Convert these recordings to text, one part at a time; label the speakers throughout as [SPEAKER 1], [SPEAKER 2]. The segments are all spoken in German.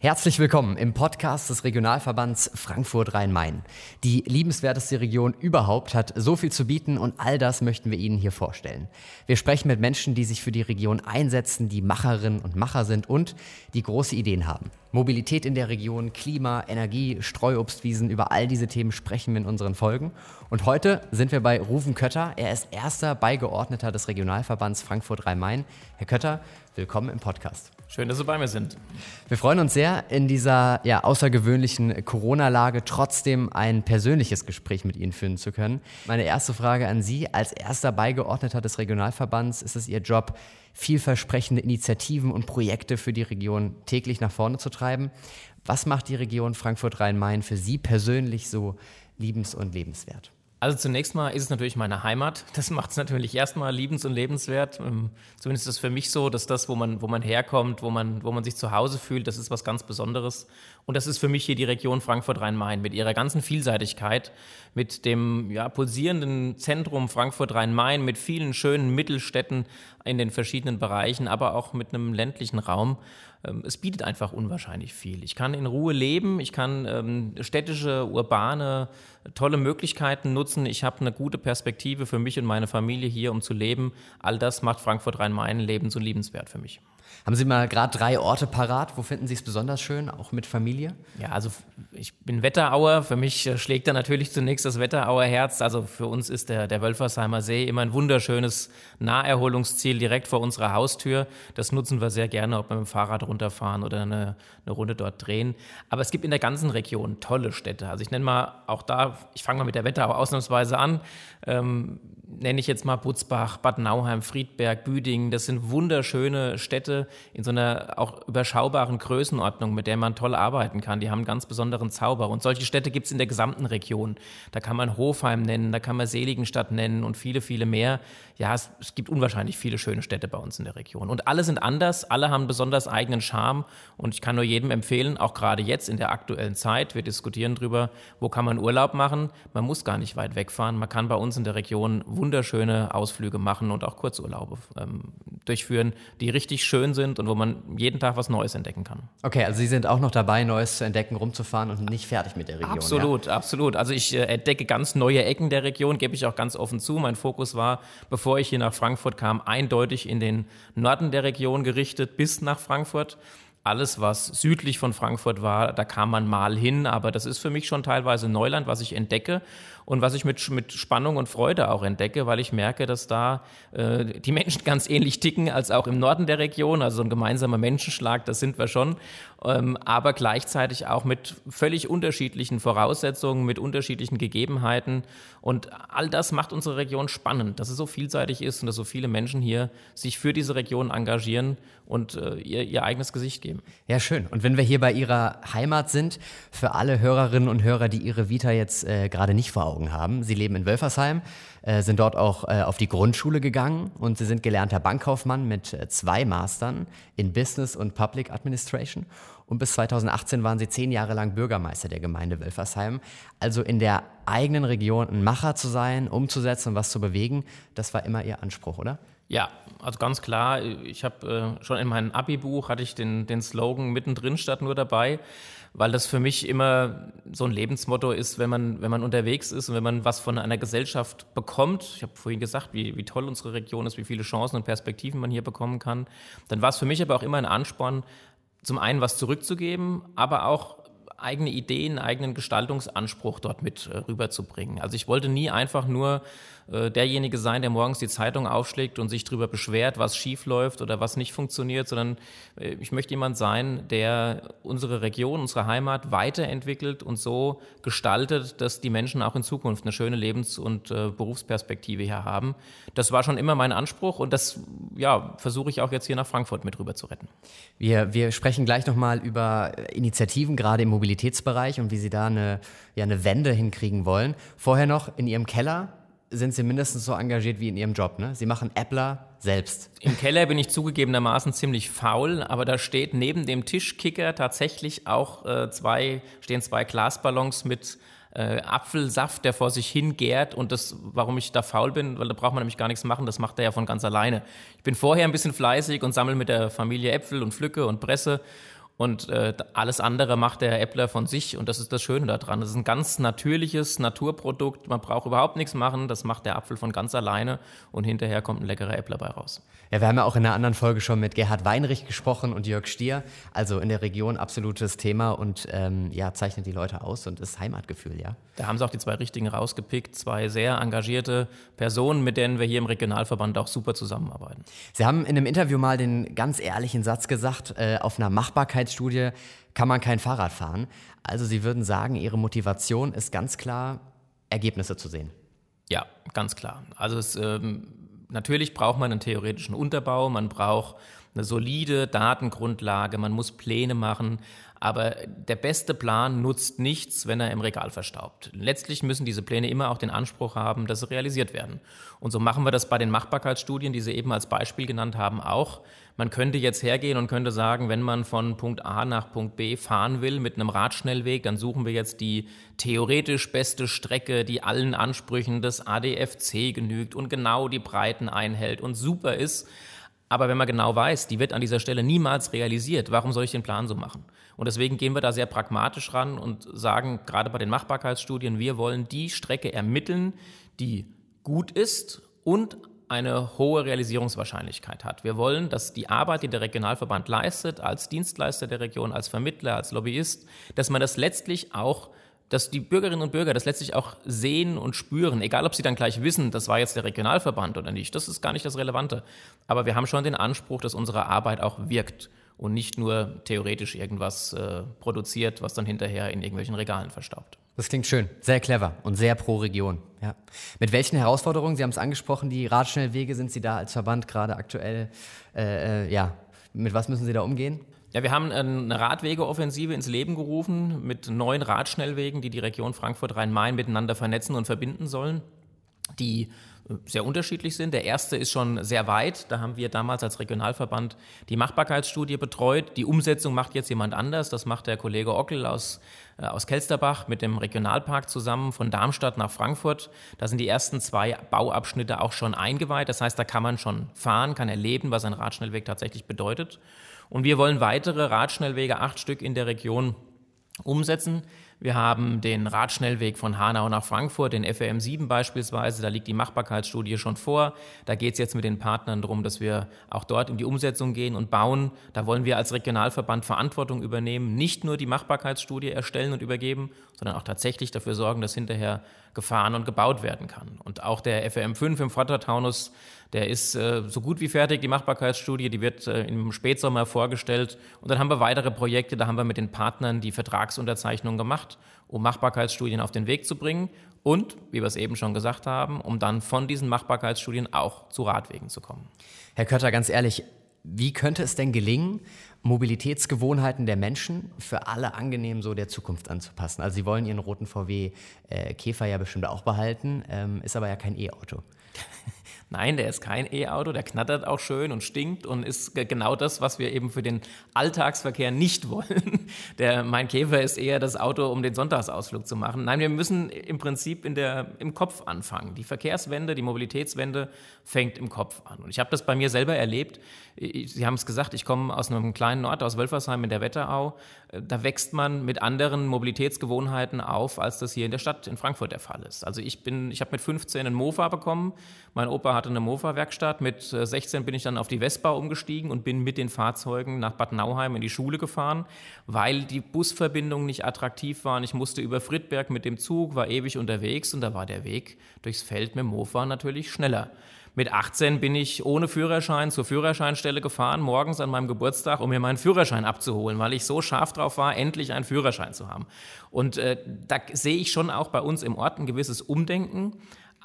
[SPEAKER 1] Herzlich willkommen im Podcast des Regionalverbands Frankfurt Rhein-Main. Die liebenswerteste Region überhaupt hat so viel zu bieten und all das möchten wir Ihnen hier vorstellen. Wir sprechen mit Menschen, die sich für die Region einsetzen, die Macherinnen und Macher sind und die große Ideen haben. Mobilität in der Region, Klima, Energie, Streuobstwiesen, über all diese Themen sprechen wir in unseren Folgen. Und heute sind wir bei Rufen Kötter. Er ist erster Beigeordneter des Regionalverbands Frankfurt Rhein-Main. Herr Kötter, willkommen im Podcast.
[SPEAKER 2] Schön, dass Sie bei mir sind.
[SPEAKER 1] Wir freuen uns sehr, in dieser ja, außergewöhnlichen Corona-Lage trotzdem ein persönliches Gespräch mit Ihnen führen zu können. Meine erste Frage an Sie. Als erster Beigeordneter des Regionalverbands ist es Ihr Job, vielversprechende Initiativen und Projekte für die Region täglich nach vorne zu treiben. Was macht die Region Frankfurt-Rhein-Main für Sie persönlich so liebens- und lebenswert?
[SPEAKER 2] Also zunächst mal ist es natürlich meine Heimat. Das macht es natürlich erstmal liebens- und lebenswert. Ähm, zumindest ist es für mich so, dass das, wo man, wo man herkommt, wo man, wo man sich zu Hause fühlt, das ist was ganz Besonderes. Und das ist für mich hier die Region Frankfurt-Rhein-Main mit ihrer ganzen Vielseitigkeit, mit dem ja, pulsierenden Zentrum Frankfurt-Rhein-Main, mit vielen schönen Mittelstädten in den verschiedenen Bereichen, aber auch mit einem ländlichen Raum. Ähm, es bietet einfach unwahrscheinlich viel. Ich kann in Ruhe leben, ich kann ähm, städtische, urbane, tolle Möglichkeiten nutzen. Ich habe eine gute Perspektive für mich und meine Familie hier, um zu leben. All das macht Frankfurt-Rhein-Main Leben so liebenswert für mich.
[SPEAKER 1] Haben Sie mal gerade drei Orte parat? Wo finden Sie es besonders schön, auch mit Familie?
[SPEAKER 2] Ja, also ich bin Wetterauer. Für mich äh, schlägt da natürlich zunächst das Wetterauer Herz. Also für uns ist der, der Wölfersheimer See immer ein wunderschönes Naherholungsziel direkt vor unserer Haustür. Das nutzen wir sehr gerne, ob wir mit dem Fahrrad runterfahren oder eine, eine Runde dort drehen. Aber es gibt in der ganzen Region tolle Städte. Also ich nenne mal auch da, ich fange mal mit der Wetterau ausnahmsweise an. Ähm, nenne ich jetzt mal Butzbach, Bad Nauheim, Friedberg, Büdingen. Das sind wunderschöne Städte in so einer auch überschaubaren Größenordnung, mit der man toll arbeiten kann. Die haben einen ganz besonderen Zauber. Und solche Städte gibt es in der gesamten Region. Da kann man Hofheim nennen, da kann man Seligenstadt nennen und viele, viele mehr. Ja, es, es gibt unwahrscheinlich viele schöne Städte bei uns in der Region. Und alle sind anders, alle haben besonders eigenen Charme. Und ich kann nur jedem empfehlen, auch gerade jetzt in der aktuellen Zeit, wir diskutieren darüber, wo kann man Urlaub machen. Man muss gar nicht weit wegfahren. Man kann bei uns in der Region wunderschöne Ausflüge machen und auch Kurzurlaube ähm, durchführen, die richtig schön sind und wo man jeden Tag was Neues entdecken kann.
[SPEAKER 1] Okay, also Sie sind auch noch dabei, Neues zu entdecken, rumzufahren und nicht fertig mit der Region.
[SPEAKER 2] Absolut, ja? absolut. Also ich äh, entdecke ganz neue Ecken der Region, gebe ich auch ganz offen zu. Mein Fokus war, bevor ich hier nach Frankfurt kam, eindeutig in den Norden der Region gerichtet bis nach Frankfurt alles, was südlich von Frankfurt war, da kam man mal hin, aber das ist für mich schon teilweise Neuland, was ich entdecke und was ich mit, mit Spannung und Freude auch entdecke, weil ich merke, dass da äh, die Menschen ganz ähnlich ticken als auch im Norden der Region, also so ein gemeinsamer Menschenschlag, das sind wir schon, ähm, aber gleichzeitig auch mit völlig unterschiedlichen Voraussetzungen, mit unterschiedlichen Gegebenheiten und all das macht unsere Region spannend, dass es so vielseitig ist und dass so viele Menschen hier sich für diese Region engagieren und äh, ihr, ihr eigenes Gesicht geben.
[SPEAKER 1] Ja, schön. Und wenn wir hier bei Ihrer Heimat sind, für alle Hörerinnen und Hörer, die Ihre Vita jetzt äh, gerade nicht vor Augen haben, Sie leben in Wölfersheim, äh, sind dort auch äh, auf die Grundschule gegangen und Sie sind gelernter Bankkaufmann mit äh, zwei Mastern in Business und Public Administration. Und bis 2018 waren Sie zehn Jahre lang Bürgermeister der Gemeinde Wölfersheim. Also in der eigenen Region ein Macher zu sein, umzusetzen und was zu bewegen, das war immer Ihr Anspruch, oder?
[SPEAKER 2] Ja, also ganz klar, ich habe äh, schon in meinem Abi-Buch hatte ich den, den Slogan mittendrin statt nur dabei, weil das für mich immer so ein Lebensmotto ist, wenn man, wenn man unterwegs ist und wenn man was von einer Gesellschaft bekommt. Ich habe vorhin gesagt, wie, wie toll unsere Region ist, wie viele Chancen und Perspektiven man hier bekommen kann. Dann war es für mich aber auch immer ein Ansporn, zum einen was zurückzugeben, aber auch eigene Ideen, eigenen Gestaltungsanspruch dort mit äh, rüberzubringen. Also ich wollte nie einfach nur äh, derjenige sein, der morgens die Zeitung aufschlägt und sich darüber beschwert, was schief läuft oder was nicht funktioniert, sondern äh, ich möchte jemand sein, der unsere Region, unsere Heimat weiterentwickelt und so gestaltet, dass die Menschen auch in Zukunft eine schöne Lebens- und Berufsperspektive hier haben. Das war schon immer mein Anspruch und das ja, versuche ich auch jetzt hier nach Frankfurt mit rüber zu retten.
[SPEAKER 1] Wir, wir sprechen gleich nochmal über Initiativen, gerade im Mobilitätsbereich und wie Sie da eine, ja, eine Wende hinkriegen wollen. Vorher noch in Ihrem Keller sind Sie mindestens so engagiert wie in Ihrem Job. Ne? Sie machen Appler selbst.
[SPEAKER 2] Im Keller bin ich zugegebenermaßen ziemlich faul, aber da steht neben dem Tischkicker tatsächlich auch äh, zwei, stehen zwei Glasballons mit äh, Apfelsaft, der vor sich hingärt und das, warum ich da faul bin, weil da braucht man nämlich gar nichts machen, das macht er ja von ganz alleine. Ich bin vorher ein bisschen fleißig und sammle mit der Familie Äpfel und pflücke und presse und äh, alles andere macht der Äppler von sich und das ist das Schöne daran. Das ist ein ganz natürliches Naturprodukt. Man braucht überhaupt nichts machen. Das macht der Apfel von ganz alleine und hinterher kommt ein leckerer Äppler bei raus.
[SPEAKER 1] Ja, wir haben ja auch in einer anderen Folge schon mit Gerhard Weinrich gesprochen und Jörg Stier. Also in der Region absolutes Thema und ähm, ja, zeichnet die Leute aus und ist Heimatgefühl, ja.
[SPEAKER 2] Da haben sie auch die zwei richtigen rausgepickt. Zwei sehr engagierte Personen, mit denen wir hier im Regionalverband auch super zusammenarbeiten.
[SPEAKER 1] Sie haben in einem Interview mal den ganz ehrlichen Satz gesagt, äh, auf einer Machbarkeit Langzeitstudie kann man kein Fahrrad fahren. Also Sie würden sagen, Ihre Motivation ist ganz klar, Ergebnisse zu sehen.
[SPEAKER 2] Ja, ganz klar. Also es, ähm, natürlich braucht man einen theoretischen Unterbau, man braucht eine solide Datengrundlage, man muss Pläne machen, aber der beste Plan nutzt nichts, wenn er im Regal verstaubt. Letztlich müssen diese Pläne immer auch den Anspruch haben, dass sie realisiert werden. Und so machen wir das bei den Machbarkeitsstudien, die Sie eben als Beispiel genannt haben, auch. Man könnte jetzt hergehen und könnte sagen, wenn man von Punkt A nach Punkt B fahren will mit einem Radschnellweg, dann suchen wir jetzt die theoretisch beste Strecke, die allen Ansprüchen des ADFC genügt und genau die Breiten einhält und super ist. Aber wenn man genau weiß, die wird an dieser Stelle niemals realisiert, warum soll ich den Plan so machen? Und deswegen gehen wir da sehr pragmatisch ran und sagen, gerade bei den Machbarkeitsstudien, wir wollen die Strecke ermitteln, die gut ist und eine hohe Realisierungswahrscheinlichkeit hat. Wir wollen, dass die Arbeit, die der Regionalverband leistet, als Dienstleister der Region, als Vermittler, als Lobbyist, dass man das letztlich auch dass die Bürgerinnen und Bürger das letztlich auch sehen und spüren, egal ob sie dann gleich wissen, das war jetzt der Regionalverband oder nicht, das ist gar nicht das Relevante. Aber wir haben schon den Anspruch, dass unsere Arbeit auch wirkt und nicht nur theoretisch irgendwas äh, produziert, was dann hinterher in irgendwelchen Regalen verstaubt.
[SPEAKER 1] Das klingt schön, sehr clever und sehr pro Region. Ja. Mit welchen Herausforderungen, Sie haben es angesprochen, die Radschnellwege sind Sie da als Verband gerade aktuell, äh, äh, ja, mit was müssen Sie da umgehen?
[SPEAKER 2] Ja, wir haben eine Radwegeoffensive ins Leben gerufen mit neun Radschnellwegen, die die Region Frankfurt-Rhein-Main miteinander vernetzen und verbinden sollen, die sehr unterschiedlich sind. Der erste ist schon sehr weit. Da haben wir damals als Regionalverband die Machbarkeitsstudie betreut. Die Umsetzung macht jetzt jemand anders. Das macht der Kollege Ockel aus, äh, aus Kelsterbach mit dem Regionalpark zusammen von Darmstadt nach Frankfurt. Da sind die ersten zwei Bauabschnitte auch schon eingeweiht. Das heißt, da kann man schon fahren, kann erleben, was ein Radschnellweg tatsächlich bedeutet. Und wir wollen weitere Radschnellwege, acht Stück in der Region, umsetzen. Wir haben den Radschnellweg von Hanau nach Frankfurt, den FRM 7 beispielsweise. Da liegt die Machbarkeitsstudie schon vor. Da geht es jetzt mit den Partnern darum, dass wir auch dort in die Umsetzung gehen und bauen. Da wollen wir als Regionalverband Verantwortung übernehmen, nicht nur die Machbarkeitsstudie erstellen und übergeben, sondern auch tatsächlich dafür sorgen, dass hinterher gefahren und gebaut werden kann. Und auch der FRM 5 im Vordertaunus der ist äh, so gut wie fertig, die Machbarkeitsstudie, die wird äh, im Spätsommer vorgestellt. Und dann haben wir weitere Projekte, da haben wir mit den Partnern die Vertragsunterzeichnung gemacht, um Machbarkeitsstudien auf den Weg zu bringen und, wie wir es eben schon gesagt haben, um dann von diesen Machbarkeitsstudien auch zu Radwegen zu kommen.
[SPEAKER 1] Herr Kötter, ganz ehrlich, wie könnte es denn gelingen, Mobilitätsgewohnheiten der Menschen für alle angenehm so der Zukunft anzupassen? Also Sie wollen Ihren roten VW äh, Käfer ja bestimmt auch behalten, ähm, ist aber ja kein E-Auto.
[SPEAKER 2] Nein, der ist kein E-Auto, der knattert auch schön und stinkt und ist genau das, was wir eben für den Alltagsverkehr nicht wollen. Der Mein Käfer ist eher das Auto, um den Sonntagsausflug zu machen. Nein, wir müssen im Prinzip in der, im Kopf anfangen. Die Verkehrswende, die Mobilitätswende fängt im Kopf an. Und ich habe das bei mir selber erlebt. Sie haben es gesagt, ich komme aus einem kleinen Ort, aus Wölfersheim in der Wetterau. Da wächst man mit anderen Mobilitätsgewohnheiten auf, als das hier in der Stadt in Frankfurt der Fall ist. Also ich bin, ich habe mit 15 einen Mofa bekommen. Mein Opa hatte eine Mofa-Werkstatt. Mit 16 äh, bin ich dann auf die Vespa umgestiegen und bin mit den Fahrzeugen nach Bad Nauheim in die Schule gefahren, weil die Busverbindungen nicht attraktiv waren. Ich musste über Friedberg mit dem Zug, war ewig unterwegs und da war der Weg durchs Feld mit dem Mofa natürlich schneller. Mit 18 bin ich ohne Führerschein zur Führerscheinstelle gefahren, morgens an meinem Geburtstag, um mir meinen Führerschein abzuholen, weil ich so scharf drauf war, endlich einen Führerschein zu haben. Und äh, da sehe ich schon auch bei uns im Ort ein gewisses Umdenken.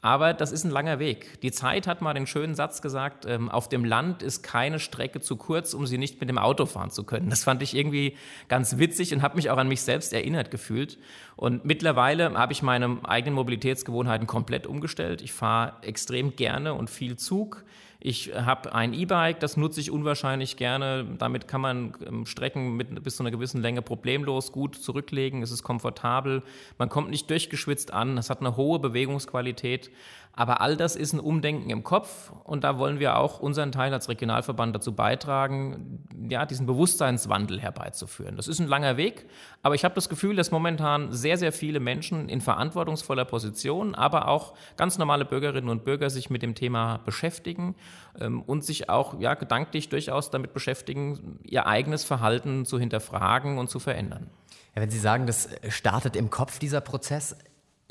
[SPEAKER 2] Aber das ist ein langer Weg. Die Zeit hat mal den schönen Satz gesagt, ähm, auf dem Land ist keine Strecke zu kurz, um sie nicht mit dem Auto fahren zu können. Das fand ich irgendwie ganz witzig und habe mich auch an mich selbst erinnert gefühlt. Und mittlerweile habe ich meine eigenen Mobilitätsgewohnheiten komplett umgestellt. Ich fahre extrem gerne und viel Zug. Ich habe ein E-Bike, das nutze ich unwahrscheinlich gerne. Damit kann man ähm, Strecken mit bis zu einer gewissen Länge problemlos gut zurücklegen. Es ist komfortabel. Man kommt nicht durchgeschwitzt an. Es hat eine hohe Bewegungsqualität. Aber all das ist ein Umdenken im Kopf und da wollen wir auch unseren Teil als Regionalverband dazu beitragen, ja, diesen Bewusstseinswandel herbeizuführen. Das ist ein langer Weg, aber ich habe das Gefühl, dass momentan sehr, sehr viele Menschen in verantwortungsvoller Position, aber auch ganz normale Bürgerinnen und Bürger sich mit dem Thema beschäftigen ähm, und sich auch ja, gedanklich durchaus damit beschäftigen, ihr eigenes Verhalten zu hinterfragen und zu verändern.
[SPEAKER 1] Ja, wenn Sie sagen, das startet im Kopf, dieser Prozess,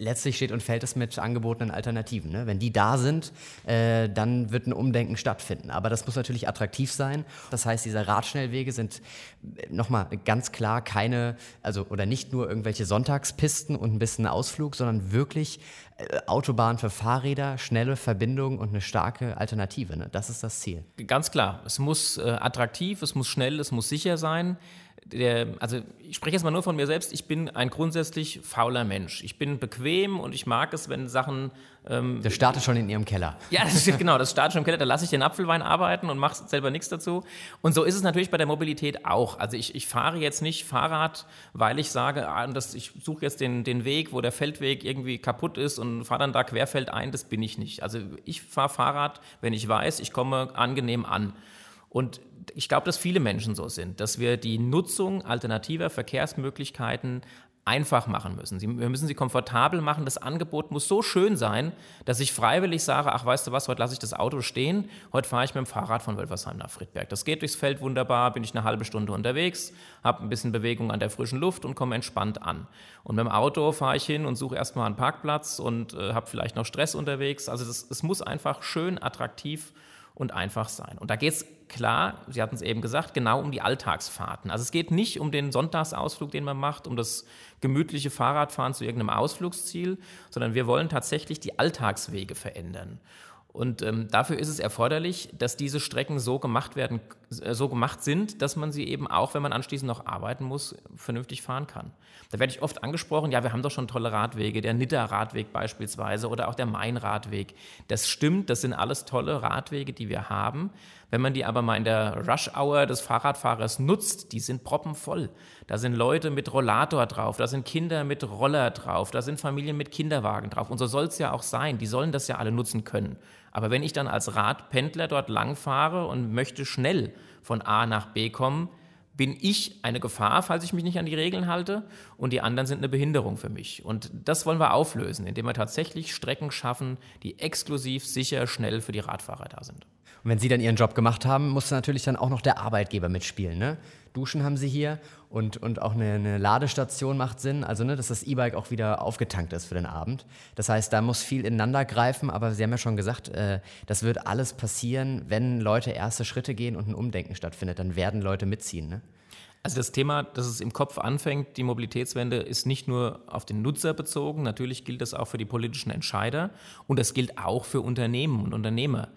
[SPEAKER 1] letztlich steht und fällt es mit angebotenen Alternativen. Ne? Wenn die da sind, äh, dann wird ein Umdenken stattfinden. Aber das muss natürlich attraktiv sein. Das heißt, diese Radschnellwege sind äh, nochmal ganz klar keine, also oder nicht nur irgendwelche Sonntagspisten und ein bisschen Ausflug, sondern wirklich äh, Autobahn für Fahrräder, schnelle Verbindungen und eine starke Alternative. Ne? Das ist das Ziel.
[SPEAKER 2] Ganz klar. Es muss äh, attraktiv, es muss schnell, es muss sicher sein der, also ich spreche jetzt mal nur von mir selbst, ich bin ein grundsätzlich fauler Mensch. Ich bin bequem und ich mag es, wenn Sachen.
[SPEAKER 1] Ähm, das startet schon in Ihrem Keller.
[SPEAKER 2] Ja, das ist, genau, das startet schon im Keller. Da lasse ich den Apfelwein arbeiten und mache selber nichts dazu. Und so ist es natürlich bei der Mobilität auch. Also ich, ich fahre jetzt nicht Fahrrad, weil ich sage, ah, das, ich suche jetzt den, den Weg, wo der Feldweg irgendwie kaputt ist und fahre dann da querfeld ein. Das bin ich nicht. Also ich fahre Fahrrad, wenn ich weiß, ich komme angenehm an. Und ich glaube, dass viele Menschen so sind, dass wir die Nutzung alternativer Verkehrsmöglichkeiten einfach machen müssen. wir müssen sie komfortabel machen. Das Angebot muss so schön sein, dass ich freiwillig sage, ach, weißt du was, heute lasse ich das Auto stehen, heute fahre ich mit dem Fahrrad von Wölfersheim nach Friedberg. Das geht durchs Feld wunderbar, bin ich eine halbe Stunde unterwegs, habe ein bisschen Bewegung an der frischen Luft und komme entspannt an. Und mit dem Auto fahre ich hin und suche erstmal einen Parkplatz und äh, habe vielleicht noch Stress unterwegs. Also es muss einfach schön, attraktiv und einfach sein. Und da geht es klar, Sie hatten es eben gesagt, genau um die Alltagsfahrten. Also es geht nicht um den Sonntagsausflug, den man macht, um das gemütliche Fahrradfahren zu irgendeinem Ausflugsziel, sondern wir wollen tatsächlich die Alltagswege verändern. Und ähm, dafür ist es erforderlich, dass diese Strecken so gemacht werden, äh, so gemacht sind, dass man sie eben auch, wenn man anschließend noch arbeiten muss, vernünftig fahren kann. Da werde ich oft angesprochen, ja, wir haben doch schon tolle Radwege, der Nitter-Radweg beispielsweise oder auch der Main-Radweg. Das stimmt, das sind alles tolle Radwege, die wir haben. Wenn man die aber mal in der Rush-Hour des Fahrradfahrers nutzt, die sind proppenvoll. Da sind Leute mit Rollator drauf, da sind Kinder mit Roller drauf, da sind Familien mit Kinderwagen drauf. Und so soll es ja auch sein. Die sollen das ja alle nutzen können. Aber wenn ich dann als Radpendler dort langfahre und möchte schnell von A nach B kommen, bin ich eine Gefahr, falls ich mich nicht an die Regeln halte, und die anderen sind eine Behinderung für mich. Und das wollen wir auflösen, indem wir tatsächlich Strecken schaffen, die exklusiv, sicher, schnell für die Radfahrer da sind.
[SPEAKER 1] Und wenn Sie dann Ihren Job gemacht haben, muss natürlich dann auch noch der Arbeitgeber mitspielen. Ne? Duschen haben Sie hier und, und auch eine, eine Ladestation macht Sinn, also ne, dass das E-Bike auch wieder aufgetankt ist für den Abend. Das heißt, da muss viel ineinander greifen, aber Sie haben ja schon gesagt, äh, das wird alles passieren, wenn Leute erste Schritte gehen und ein Umdenken stattfindet, dann werden Leute mitziehen. Ne?
[SPEAKER 2] Also das Thema, dass es im Kopf anfängt, die Mobilitätswende, ist nicht nur auf den Nutzer bezogen, natürlich gilt das auch für die politischen Entscheider und das gilt auch für Unternehmen und Unternehmer.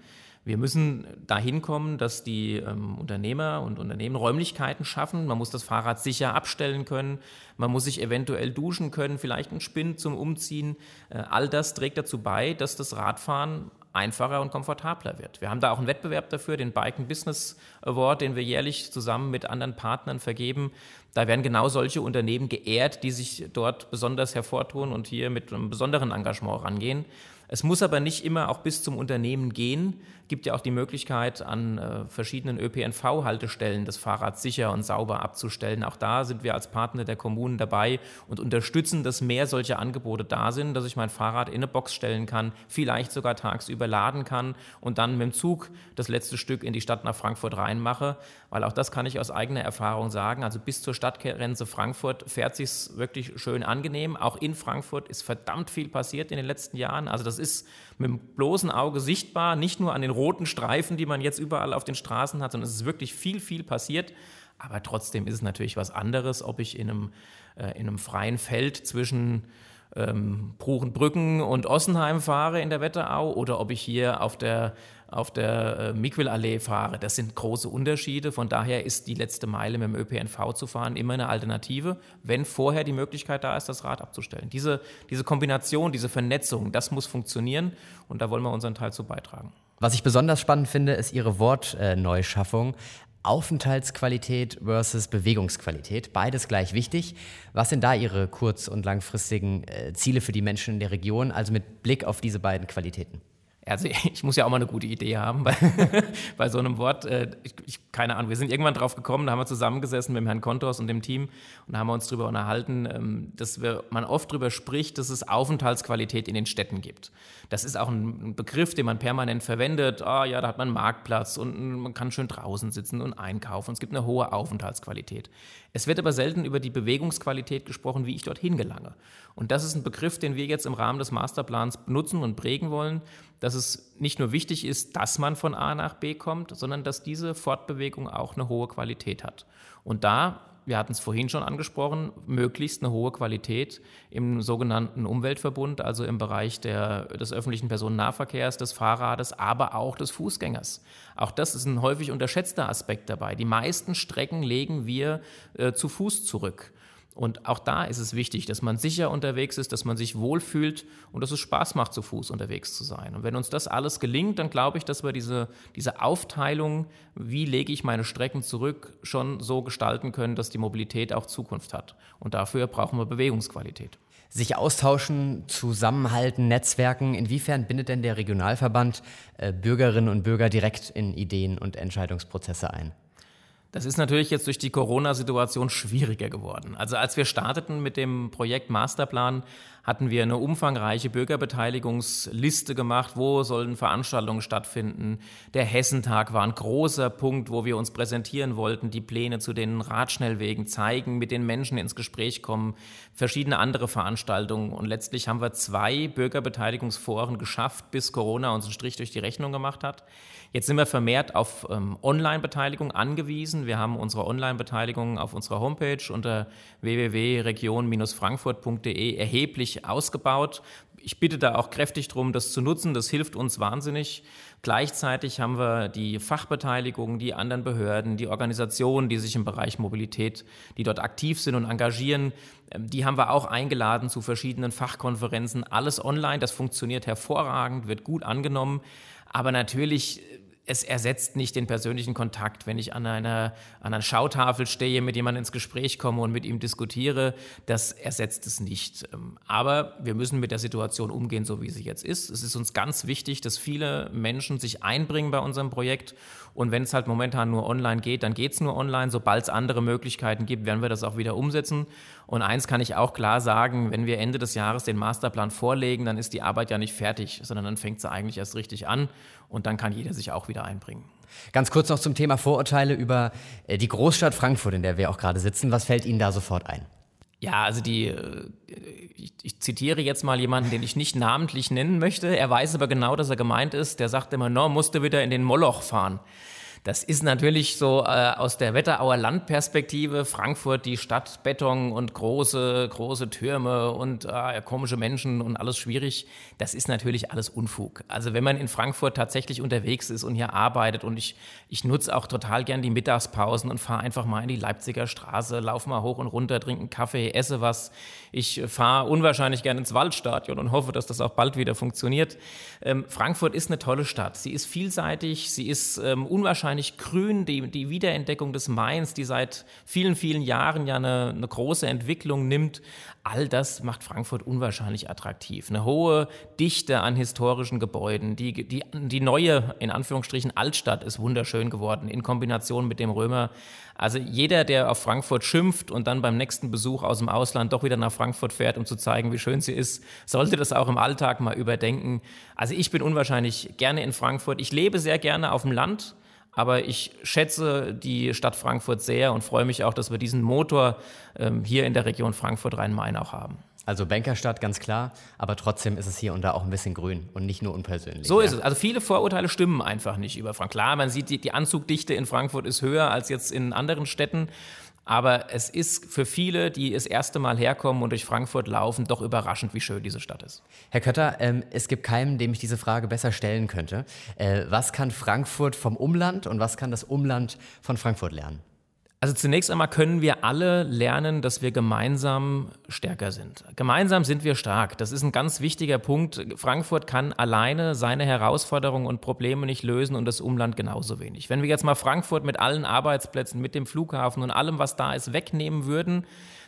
[SPEAKER 2] Wir müssen dahin kommen, dass die ähm, Unternehmer und Unternehmen Räumlichkeiten schaffen. Man muss das Fahrrad sicher abstellen können. Man muss sich eventuell duschen können, vielleicht einen Spind zum Umziehen. Äh, all das trägt dazu bei, dass das Radfahren einfacher und komfortabler wird. Wir haben da auch einen Wettbewerb dafür, den Bike Business Award, den wir jährlich zusammen mit anderen Partnern vergeben. Da werden genau solche Unternehmen geehrt, die sich dort besonders hervortun und hier mit einem besonderen Engagement rangehen. Es muss aber nicht immer auch bis zum Unternehmen gehen. Es gibt ja auch die Möglichkeit, an äh, verschiedenen ÖPNV-Haltestellen das Fahrrad sicher und sauber abzustellen. Auch da sind wir als Partner der Kommunen dabei und unterstützen, dass mehr solche Angebote da sind, dass ich mein Fahrrad in eine Box stellen kann, vielleicht sogar tagsüber laden kann und dann mit dem Zug das letzte Stück in die Stadt nach Frankfurt reinmache. Weil auch das kann ich aus eigener Erfahrung sagen. Also bis zur Stadtgrenze Frankfurt fährt sich wirklich schön angenehm. Auch in Frankfurt ist verdammt viel passiert in den letzten Jahren. Also das ist mit dem bloßen Auge sichtbar, nicht nur an den roten Streifen, die man jetzt überall auf den Straßen hat, sondern es ist wirklich viel, viel passiert. Aber trotzdem ist es natürlich was anderes, ob ich in einem, äh, in einem freien Feld zwischen ähm, Bruchenbrücken und Ossenheim fahre in der Wetterau oder ob ich hier auf der, auf der äh, Miquelallee fahre. Das sind große Unterschiede. Von daher ist die letzte Meile mit dem ÖPNV zu fahren immer eine Alternative, wenn vorher die Möglichkeit da ist, das Rad abzustellen. Diese, diese Kombination, diese Vernetzung, das muss funktionieren und da wollen wir unseren Teil zu beitragen.
[SPEAKER 1] Was ich besonders spannend finde, ist Ihre Wortneuschaffung. Aufenthaltsqualität versus Bewegungsqualität, beides gleich wichtig. Was sind da Ihre kurz- und langfristigen äh, Ziele für die Menschen in der Region, also mit Blick auf diese beiden Qualitäten?
[SPEAKER 2] Also ich muss ja auch mal eine gute Idee haben bei, bei so einem Wort. Äh, ich, ich, keine Ahnung, wir sind irgendwann drauf gekommen, da haben wir zusammengesessen mit dem Herrn Kontors und dem Team und da haben wir uns darüber unterhalten, ähm, dass wir, man oft darüber spricht, dass es Aufenthaltsqualität in den Städten gibt. Das ist auch ein Begriff, den man permanent verwendet. Ah oh, ja, da hat man einen Marktplatz und man kann schön draußen sitzen und einkaufen. Es gibt eine hohe Aufenthaltsqualität. Es wird aber selten über die Bewegungsqualität gesprochen, wie ich dorthin gelange. Und das ist ein Begriff, den wir jetzt im Rahmen des Masterplans benutzen und prägen wollen, dass es nicht nur wichtig ist, dass man von A nach B kommt, sondern dass diese Fortbewegung auch eine hohe Qualität hat. Und da wir hatten es vorhin schon angesprochen, möglichst eine hohe Qualität im sogenannten Umweltverbund, also im Bereich der, des öffentlichen Personennahverkehrs, des Fahrrades, aber auch des Fußgängers. Auch das ist ein häufig unterschätzter Aspekt dabei. Die meisten Strecken legen wir äh, zu Fuß zurück. Und auch da ist es wichtig, dass man sicher unterwegs ist, dass man sich wohlfühlt und dass es Spaß macht, zu Fuß unterwegs zu sein. Und wenn uns das alles gelingt, dann glaube ich, dass wir diese, diese Aufteilung, wie lege ich meine Strecken zurück, schon so gestalten können, dass die Mobilität auch Zukunft hat. Und dafür brauchen wir Bewegungsqualität.
[SPEAKER 1] Sich austauschen, zusammenhalten, Netzwerken. Inwiefern bindet denn der Regionalverband äh, Bürgerinnen und Bürger direkt in Ideen und Entscheidungsprozesse ein?
[SPEAKER 2] Das ist natürlich jetzt durch die Corona-Situation schwieriger geworden. Also als wir starteten mit dem Projekt Masterplan, hatten wir eine umfangreiche Bürgerbeteiligungsliste gemacht, wo sollen Veranstaltungen stattfinden. Der Hessentag war ein großer Punkt, wo wir uns präsentieren wollten, die Pläne zu den Radschnellwegen zeigen, mit den Menschen ins Gespräch kommen, verschiedene andere Veranstaltungen. Und letztlich haben wir zwei Bürgerbeteiligungsforen geschafft, bis Corona uns einen Strich durch die Rechnung gemacht hat. Jetzt sind wir vermehrt auf ähm, Online-Beteiligung angewiesen. Wir haben unsere Online-Beteiligung auf unserer Homepage unter www.region-frankfurt.de erheblich ausgebaut. Ich bitte da auch kräftig darum, das zu nutzen. Das hilft uns wahnsinnig. Gleichzeitig haben wir die Fachbeteiligung, die anderen Behörden, die Organisationen, die sich im Bereich Mobilität, die dort aktiv sind und engagieren, ähm, die haben wir auch eingeladen zu verschiedenen Fachkonferenzen. Alles online, das funktioniert hervorragend, wird gut angenommen. Aber natürlich es ersetzt nicht den persönlichen Kontakt. Wenn ich an einer, an einer Schautafel stehe, mit jemandem ins Gespräch komme und mit ihm diskutiere, das ersetzt es nicht. Ähm, aber wir müssen mit der Situation umgehen, so wie sie jetzt ist. Es ist uns ganz wichtig, dass viele Menschen sich einbringen bei unserem Projekt. Und wenn es halt momentan nur online geht, dann geht es nur online. Sobald es andere Möglichkeiten gibt, werden wir das auch wieder umsetzen. Und eins kann ich auch klar sagen, wenn wir Ende des Jahres den Masterplan vorlegen, dann ist die Arbeit ja nicht fertig, sondern dann fängt sie eigentlich erst richtig an und dann kann jeder sich auch wieder einbringen.
[SPEAKER 1] Ganz kurz noch zum Thema Vorurteile über äh, die Großstadt Frankfurt, in der wir auch gerade sitzen. Was fällt Ihnen da sofort ein?
[SPEAKER 2] Ja, also die, äh, ich, ich, zitiere jetzt mal jemanden, den ich nicht namentlich nennen möchte. Er weiß aber genau, dass er gemeint ist. Der sagt immer, no, musste wieder in den Moloch fahren. Das ist natürlich so äh, aus der Wetterauer Landperspektive, Frankfurt, die Stadt Beton und große, große Türme und äh, komische Menschen und alles schwierig. Das ist natürlich alles Unfug. Also wenn man in Frankfurt tatsächlich unterwegs ist und hier arbeitet und ich, ich nutze auch total gern die Mittagspausen und fahre einfach mal in die Leipziger Straße, laufe mal hoch und runter, trinke einen Kaffee, esse was. Ich fahre unwahrscheinlich gern ins Waldstadion und hoffe, dass das auch bald wieder funktioniert. Ähm, Frankfurt ist eine tolle Stadt. Sie ist vielseitig, sie ist ähm, unwahrscheinlich unwahrscheinlich grün, die, die Wiederentdeckung des Mains, die seit vielen, vielen Jahren ja eine, eine große Entwicklung nimmt. All das macht Frankfurt unwahrscheinlich attraktiv. Eine hohe Dichte an historischen Gebäuden. Die, die, die neue, in Anführungsstrichen, Altstadt ist wunderschön geworden in Kombination mit dem Römer. Also jeder, der auf Frankfurt schimpft und dann beim nächsten Besuch aus dem Ausland doch wieder nach Frankfurt fährt, um zu zeigen, wie schön sie ist, sollte das auch im Alltag mal überdenken. Also ich bin unwahrscheinlich gerne in Frankfurt. Ich lebe sehr gerne auf dem Land. Aber ich schätze die Stadt Frankfurt sehr und freue mich auch, dass wir diesen Motor ähm, hier in der Region Frankfurt-Rhein-Main auch haben.
[SPEAKER 1] Also Bankerstadt, ganz klar, aber trotzdem ist es hier und da auch ein bisschen grün und nicht nur unpersönlich.
[SPEAKER 2] So ja. ist es. Also viele Vorurteile stimmen einfach nicht über Frankfurt. Klar, man sieht, die, die Anzugdichte in Frankfurt ist höher als jetzt in anderen Städten. Aber es ist für viele, die das erste Mal herkommen und durch Frankfurt laufen, doch überraschend, wie schön diese Stadt ist.
[SPEAKER 1] Herr Kötter, ähm, es gibt keinen, dem ich diese Frage besser stellen könnte. Äh, was kann Frankfurt vom Umland und was kann das Umland von Frankfurt lernen?
[SPEAKER 2] Also zunächst einmal können wir alle lernen, dass wir gemeinsam stärker sind. Gemeinsam sind wir stark. Das ist ein ganz wichtiger Punkt. Frankfurt kann alleine seine Herausforderungen und Probleme nicht lösen und das Umland genauso wenig. Wenn wir jetzt mal Frankfurt mit allen Arbeitsplätzen, mit dem Flughafen und allem, was da ist, wegnehmen würden,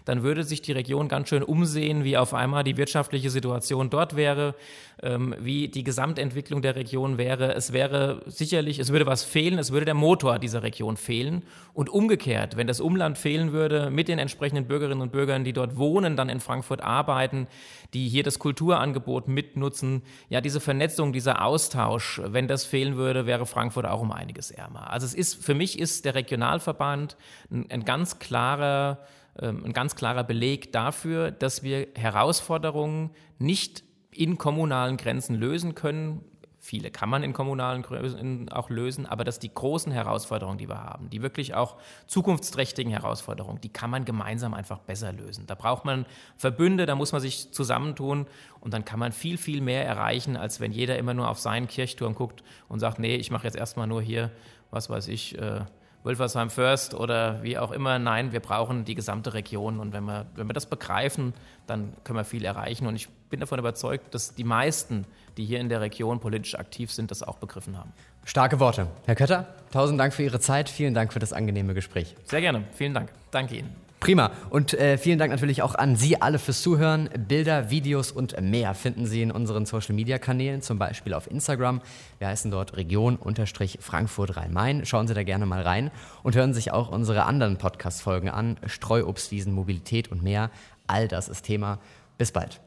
[SPEAKER 2] dann würde sich die Region ganz schön umsehen, wie auf einmal die wirtschaftliche Situation dort wäre, ähm, wie die Gesamtentwicklung der Region wäre. Es wäre sicherlich, es würde was fehlen, es würde der Motor dieser Region fehlen. Und umgekehrt, wenn das Umland fehlen würde, mit den entsprechenden Bürgerinnen und Bürgern, die dort wohnen, dann in Frankfurt arbeiten, die hier das Kulturangebot mitnutzen, ja, diese Vernetzung, dieser Austausch, wenn das fehlen würde, wäre Frankfurt auch um einiges ärmer. Also es ist, für mich ist der Regionalverband ein, ein ganz klarer ein ganz klarer Beleg dafür, dass wir Herausforderungen nicht in kommunalen Grenzen lösen können. Viele kann man in kommunalen Grenzen auch lösen, aber dass die großen Herausforderungen, die wir haben, die wirklich auch zukunftsträchtigen Herausforderungen, die kann man gemeinsam einfach besser lösen. Da braucht man Verbünde, da muss man sich zusammentun und dann kann man viel, viel mehr erreichen, als wenn jeder immer nur auf seinen Kirchturm guckt und sagt, nee, ich mache jetzt erstmal nur hier, was weiß ich, äh, Wölfersheim First oder wie auch immer. Nein, wir brauchen die gesamte Region und wenn wir, wenn wir das begreifen, dann können wir viel erreichen. Und ich bin davon überzeugt, dass die meisten, die hier in der Region politisch aktiv sind, das auch begriffen haben.
[SPEAKER 1] Starke Worte. Herr Kötter, tausend Dank für Ihre Zeit. Vielen Dank für das angenehme Gespräch.
[SPEAKER 2] Sehr gerne. Vielen Dank. Danke Ihnen.
[SPEAKER 1] Prima. Und äh, vielen Dank natürlich auch an Sie alle fürs Zuhören. Bilder, Videos und mehr finden Sie in unseren Social Media Kanälen, zum Beispiel auf Instagram. Wir heißen dort Region-Frankfurt Rhein-Main. Schauen Sie da gerne mal rein und hören sich auch unsere anderen Podcast-Folgen an. Streuobstwiesen, Mobilität und mehr. All das ist Thema. Bis bald.